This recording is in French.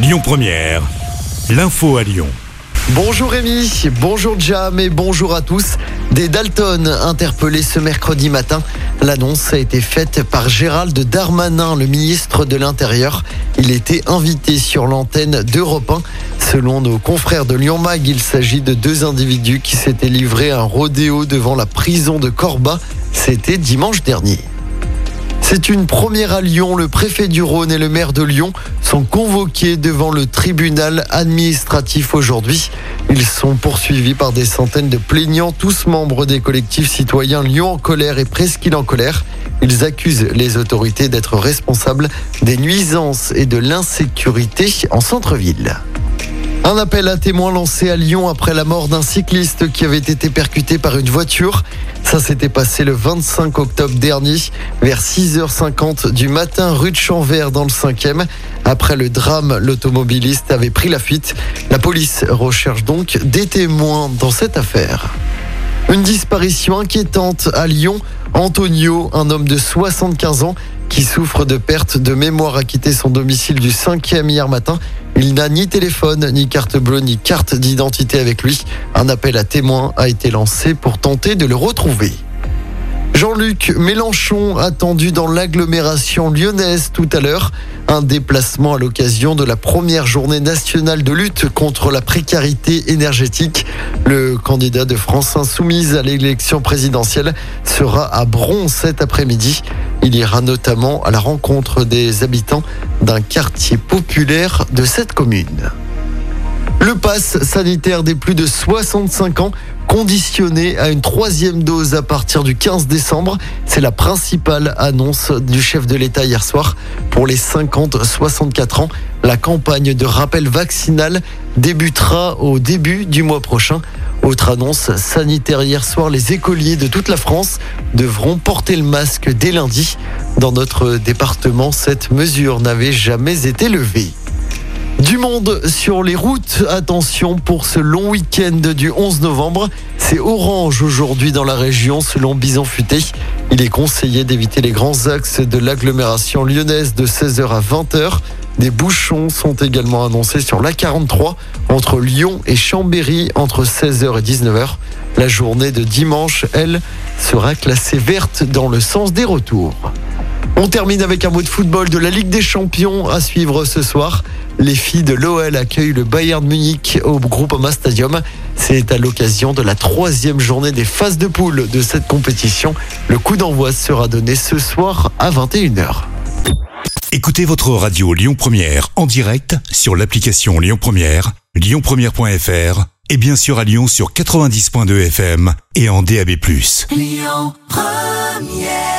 Lyon Première, l'info à Lyon. Bonjour Rémi, bonjour Jam et bonjour à tous. Des Dalton interpellés ce mercredi matin. L'annonce a été faite par Gérald Darmanin, le ministre de l'Intérieur. Il était invité sur l'antenne d'Europe 1. Selon nos confrères de Lyon Mag, il s'agit de deux individus qui s'étaient livrés à un rodéo devant la prison de Corba. C'était dimanche dernier. C'est une première à Lyon. Le préfet du Rhône et le maire de Lyon sont convoqués devant le tribunal administratif aujourd'hui. Ils sont poursuivis par des centaines de plaignants, tous membres des collectifs citoyens Lyon en colère et Presqu'île en colère. Ils accusent les autorités d'être responsables des nuisances et de l'insécurité en centre-ville. Un appel à témoins lancé à Lyon après la mort d'un cycliste qui avait été percuté par une voiture. Ça s'était passé le 25 octobre dernier, vers 6h50 du matin, rue de Champvert dans le 5e. Après le drame, l'automobiliste avait pris la fuite. La police recherche donc des témoins dans cette affaire. Une disparition inquiétante à Lyon. Antonio, un homme de 75 ans, qui souffre de perte de mémoire, a quitté son domicile du 5e hier matin. Il n'a ni téléphone, ni carte bleue, ni carte d'identité avec lui. Un appel à témoins a été lancé pour tenter de le retrouver. Jean-Luc Mélenchon attendu dans l'agglomération lyonnaise tout à l'heure. Un déplacement à l'occasion de la première journée nationale de lutte contre la précarité énergétique. Le candidat de France Insoumise à l'élection présidentielle sera à Bron cet après-midi. Il ira notamment à la rencontre des habitants d'un quartier populaire de cette commune. Le pass sanitaire des plus de 65 ans conditionné à une troisième dose à partir du 15 décembre. C'est la principale annonce du chef de l'État hier soir. Pour les 50-64 ans, la campagne de rappel vaccinal débutera au début du mois prochain. Autre annonce sanitaire hier soir, les écoliers de toute la France devront porter le masque dès lundi. Dans notre département, cette mesure n'avait jamais été levée. Du monde sur les routes. Attention pour ce long week-end du 11 novembre. C'est orange aujourd'hui dans la région selon Bison Futé. Il est conseillé d'éviter les grands axes de l'agglomération lyonnaise de 16h à 20h. Des bouchons sont également annoncés sur l'A43 entre Lyon et Chambéry entre 16h et 19h. La journée de dimanche, elle, sera classée verte dans le sens des retours. On termine avec un mot de football de la Ligue des Champions à suivre ce soir. Les filles de l'OL accueillent le Bayern Munich au Groupama Stadium. C'est à l'occasion de la troisième journée des phases de poule de cette compétition. Le coup d'envoi sera donné ce soir à 21h. Écoutez votre radio Lyon Première en direct sur l'application Lyon Première, lyonpremière.fr et bien sûr à Lyon sur 90.2 FM et en DAB+. Lyon Première